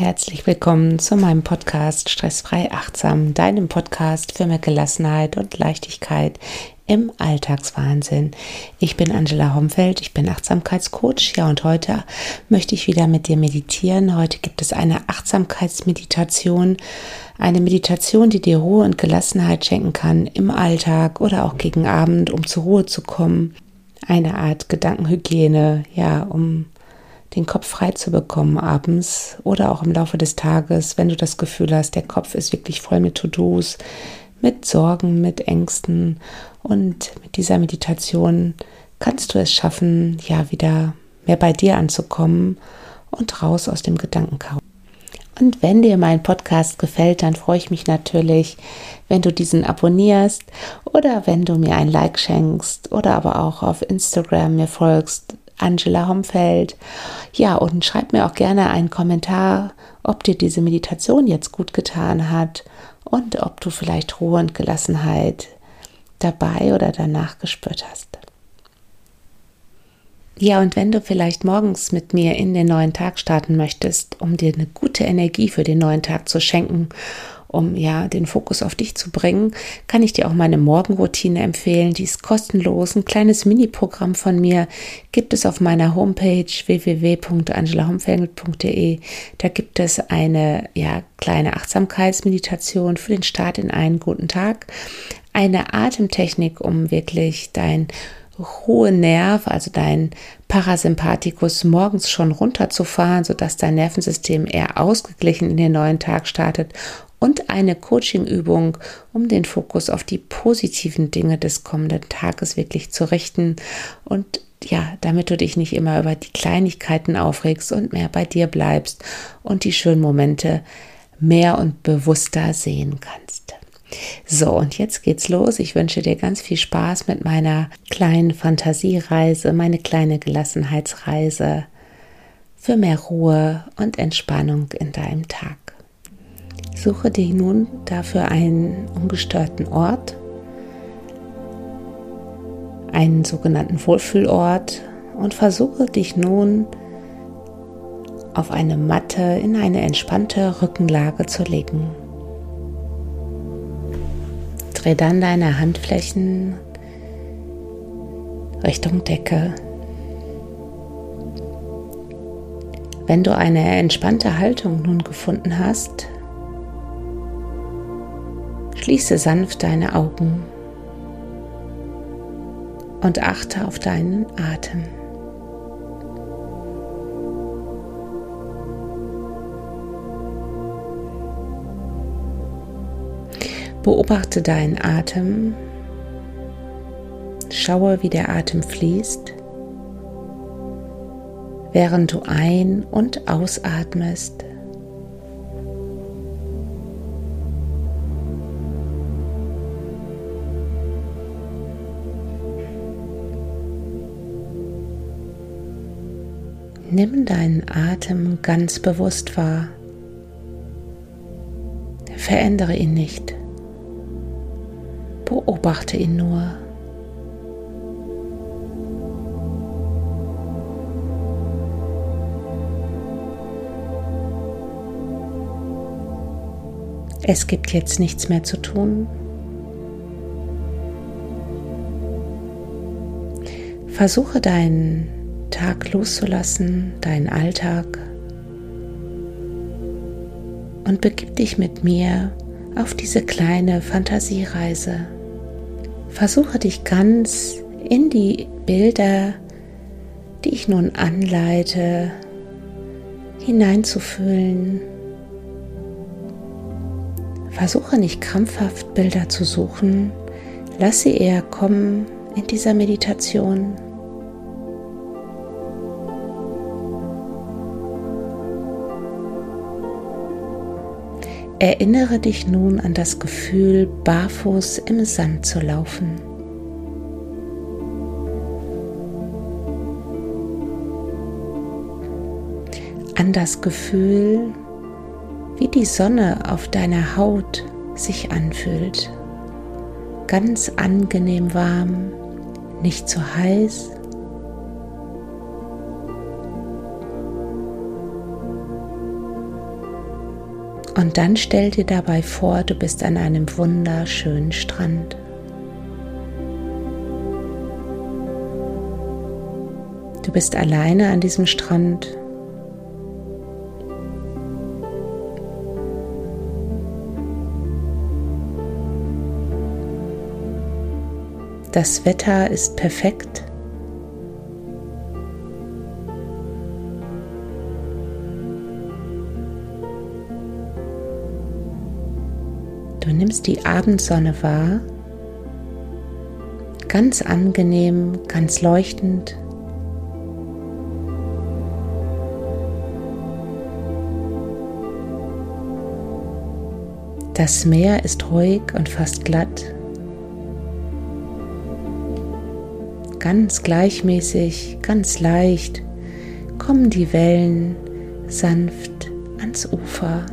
Herzlich willkommen zu meinem Podcast Stressfrei Achtsam, deinem Podcast für mehr Gelassenheit und Leichtigkeit im Alltagswahnsinn. Ich bin Angela Homfeld, ich bin Achtsamkeitscoach. Ja, und heute möchte ich wieder mit dir meditieren. Heute gibt es eine Achtsamkeitsmeditation, eine Meditation, die dir Ruhe und Gelassenheit schenken kann im Alltag oder auch gegen Abend, um zur Ruhe zu kommen. Eine Art Gedankenhygiene, ja, um den Kopf frei zu bekommen abends oder auch im Laufe des Tages, wenn du das Gefühl hast, der Kopf ist wirklich voll mit To-Dos, mit Sorgen, mit Ängsten und mit dieser Meditation kannst du es schaffen, ja wieder mehr bei dir anzukommen und raus aus dem Gedankenchaos. Und wenn dir mein Podcast gefällt, dann freue ich mich natürlich, wenn du diesen abonnierst oder wenn du mir ein Like schenkst oder aber auch auf Instagram mir folgst. Angela Homfeld. Ja, und schreib mir auch gerne einen Kommentar, ob dir diese Meditation jetzt gut getan hat und ob du vielleicht Ruhe und Gelassenheit dabei oder danach gespürt hast. Ja, und wenn du vielleicht morgens mit mir in den neuen Tag starten möchtest, um dir eine gute Energie für den neuen Tag zu schenken um ja den Fokus auf dich zu bringen, kann ich dir auch meine Morgenroutine empfehlen. Die ist kostenlos. Ein kleines Mini-Programm von mir gibt es auf meiner Homepage www.angelahomfeld.de. Da gibt es eine ja, kleine Achtsamkeitsmeditation für den Start in einen guten Tag. Eine Atemtechnik, um wirklich dein hohe Nerv, also dein Parasympathikus morgens schon runterzufahren, sodass dein Nervensystem eher ausgeglichen in den neuen Tag startet und eine Coaching-Übung, um den Fokus auf die positiven Dinge des kommenden Tages wirklich zu richten und ja, damit du dich nicht immer über die Kleinigkeiten aufregst und mehr bei dir bleibst und die schönen Momente mehr und bewusster sehen kannst. So, und jetzt geht's los. Ich wünsche dir ganz viel Spaß mit meiner kleinen Fantasiereise, meine kleine Gelassenheitsreise für mehr Ruhe und Entspannung in deinem Tag. Suche dir nun dafür einen ungestörten Ort, einen sogenannten Wohlfühlort und versuche dich nun auf eine Matte in eine entspannte Rückenlage zu legen. Dreh dann deine Handflächen Richtung Decke. Wenn du eine entspannte Haltung nun gefunden hast, Schließe sanft deine Augen und achte auf deinen Atem. Beobachte deinen Atem, schaue, wie der Atem fließt, während du ein- und ausatmest. Nimm deinen Atem ganz bewusst wahr. Verändere ihn nicht. Beobachte ihn nur. Es gibt jetzt nichts mehr zu tun. Versuche deinen Tag loszulassen, deinen Alltag und begib dich mit mir auf diese kleine Fantasiereise. Versuche dich ganz in die Bilder, die ich nun anleite, hineinzufühlen. Versuche nicht krampfhaft Bilder zu suchen, lass sie eher kommen in dieser Meditation. Erinnere dich nun an das Gefühl, barfuß im Sand zu laufen. An das Gefühl, wie die Sonne auf deiner Haut sich anfühlt. Ganz angenehm warm, nicht zu heiß Und dann stell dir dabei vor, du bist an einem wunderschönen Strand. Du bist alleine an diesem Strand. Das Wetter ist perfekt. Du nimmst die Abendsonne wahr, ganz angenehm, ganz leuchtend. Das Meer ist ruhig und fast glatt. Ganz gleichmäßig, ganz leicht kommen die Wellen sanft ans Ufer.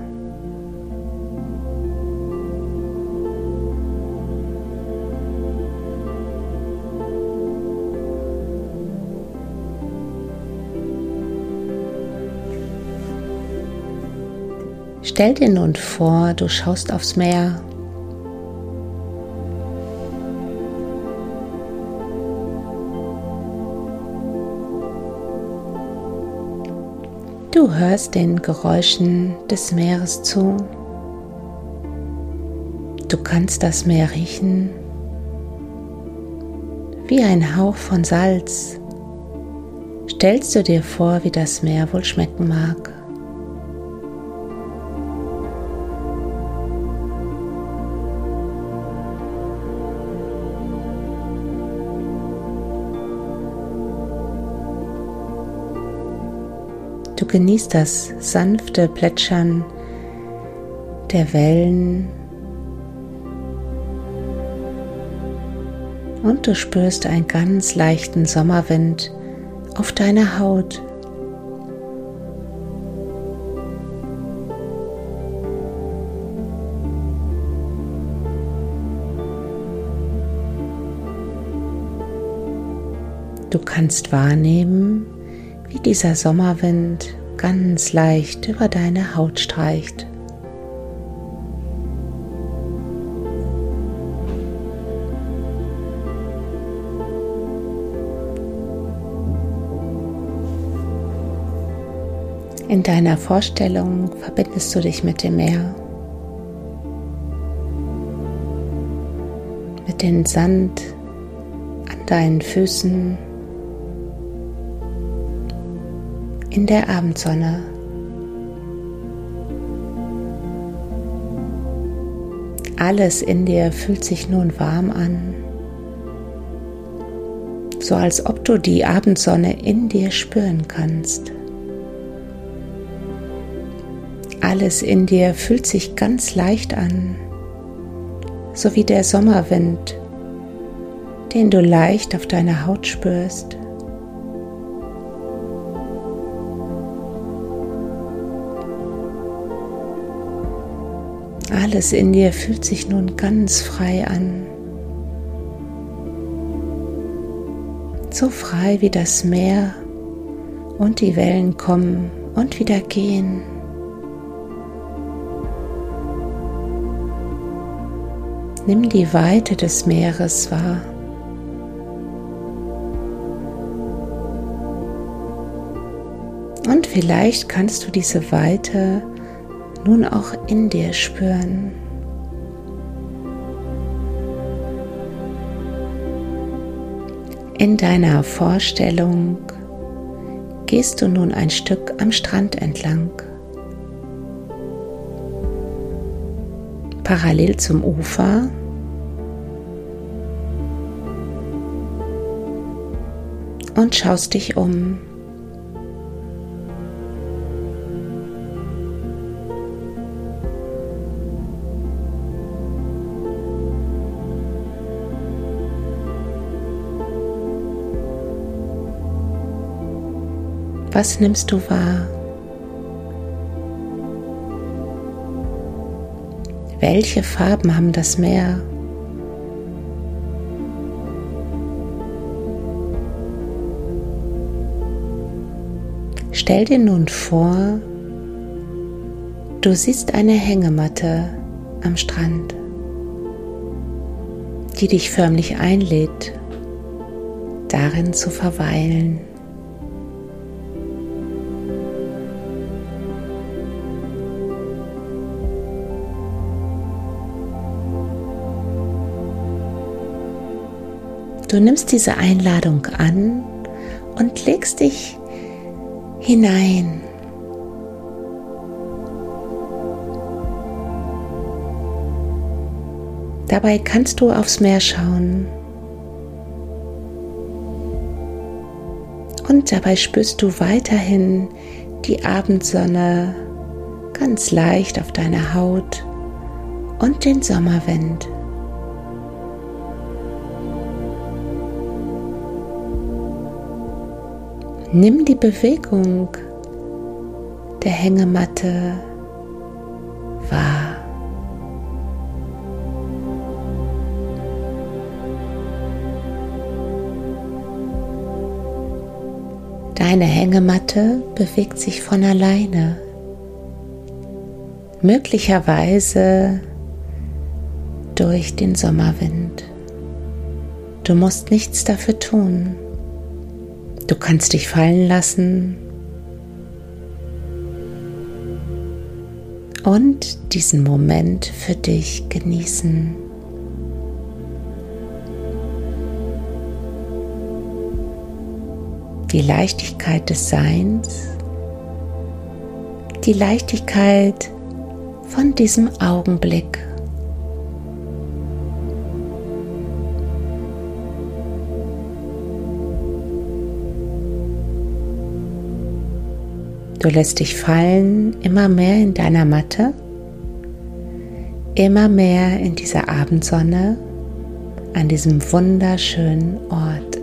Stell dir nun vor, du schaust aufs Meer. Du hörst den Geräuschen des Meeres zu. Du kannst das Meer riechen wie ein Hauch von Salz. Stellst du dir vor, wie das Meer wohl schmecken mag? Genießt das sanfte Plätschern der Wellen und du spürst einen ganz leichten Sommerwind auf deiner Haut. Du kannst wahrnehmen, wie dieser Sommerwind ganz leicht über deine Haut streicht. In deiner Vorstellung verbindest du dich mit dem Meer, mit dem Sand an deinen Füßen in der Abendsonne. Alles in dir fühlt sich nun warm an, so als ob du die Abendsonne in dir spüren kannst. Alles in dir fühlt sich ganz leicht an, so wie der Sommerwind, den du leicht auf deiner Haut spürst. Alles in dir fühlt sich nun ganz frei an. So frei wie das Meer und die Wellen kommen und wieder gehen. Nimm die Weite des Meeres wahr. Und vielleicht kannst du diese Weite nun auch in dir spüren. In deiner Vorstellung gehst du nun ein Stück am Strand entlang. Parallel zum Ufer und schaust dich um. Was nimmst du wahr? Welche Farben haben das Meer? Stell dir nun vor, Du siehst eine Hängematte am Strand, die dich förmlich einlädt, darin zu verweilen. Du nimmst diese Einladung an und legst dich hinein. Dabei kannst du aufs Meer schauen. Und dabei spürst du weiterhin die Abendsonne ganz leicht auf deiner Haut und den Sommerwind. Nimm die Bewegung der Hängematte wahr. Deine Hängematte bewegt sich von alleine. Möglicherweise durch den Sommerwind. Du musst nichts dafür tun. Du kannst dich fallen lassen und diesen Moment für dich genießen. Die Leichtigkeit des Seins, die Leichtigkeit von diesem Augenblick. Du lässt dich fallen immer mehr in deiner Matte, immer mehr in dieser Abendsonne an diesem wunderschönen Ort.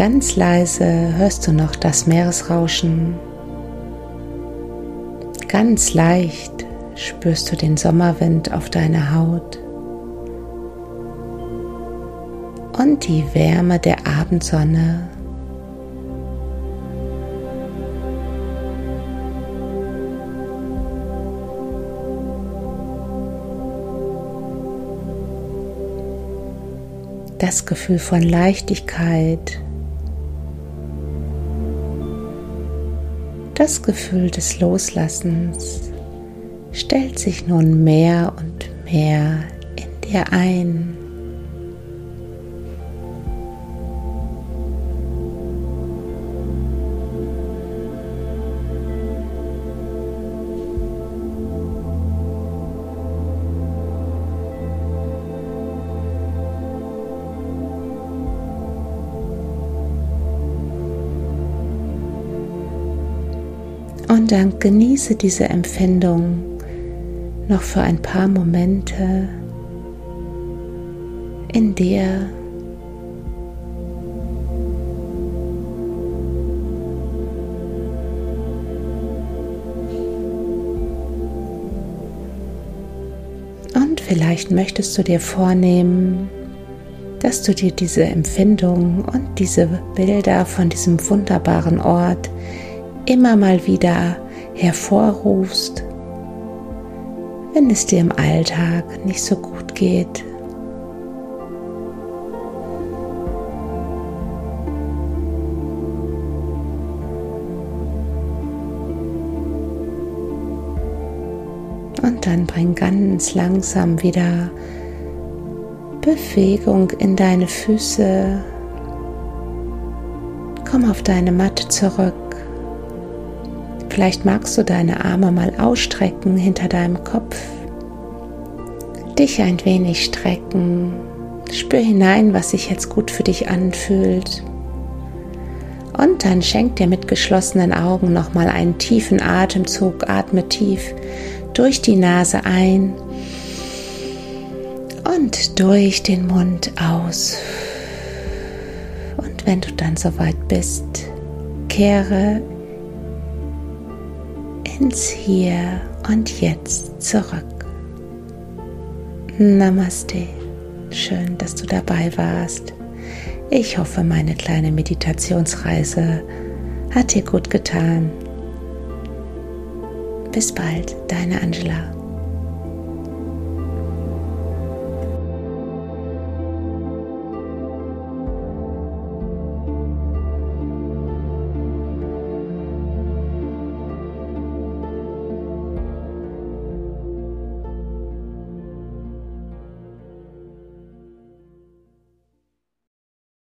Ganz leise hörst du noch das Meeresrauschen. Ganz leicht spürst du den Sommerwind auf deiner Haut und die Wärme der Abendsonne. Das Gefühl von Leichtigkeit Das Gefühl des Loslassens stellt sich nun mehr und mehr in dir ein. Und genieße diese Empfindung noch für ein paar Momente in dir. Und vielleicht möchtest du dir vornehmen, dass du dir diese Empfindung und diese Bilder von diesem wunderbaren Ort immer mal wieder hervorrufst, wenn es dir im Alltag nicht so gut geht. Und dann bring ganz langsam wieder Bewegung in deine Füße. Komm auf deine Matte zurück. Vielleicht magst du deine Arme mal ausstrecken hinter deinem Kopf, dich ein wenig strecken, Spür hinein, was sich jetzt gut für dich anfühlt. Und dann schenk dir mit geschlossenen Augen nochmal einen tiefen Atemzug. Atme tief durch die Nase ein und durch den Mund aus. Und wenn du dann soweit bist, kehre ins Hier und Jetzt zurück. Namaste. Schön, dass du dabei warst. Ich hoffe, meine kleine Meditationsreise hat dir gut getan. Bis bald, deine Angela.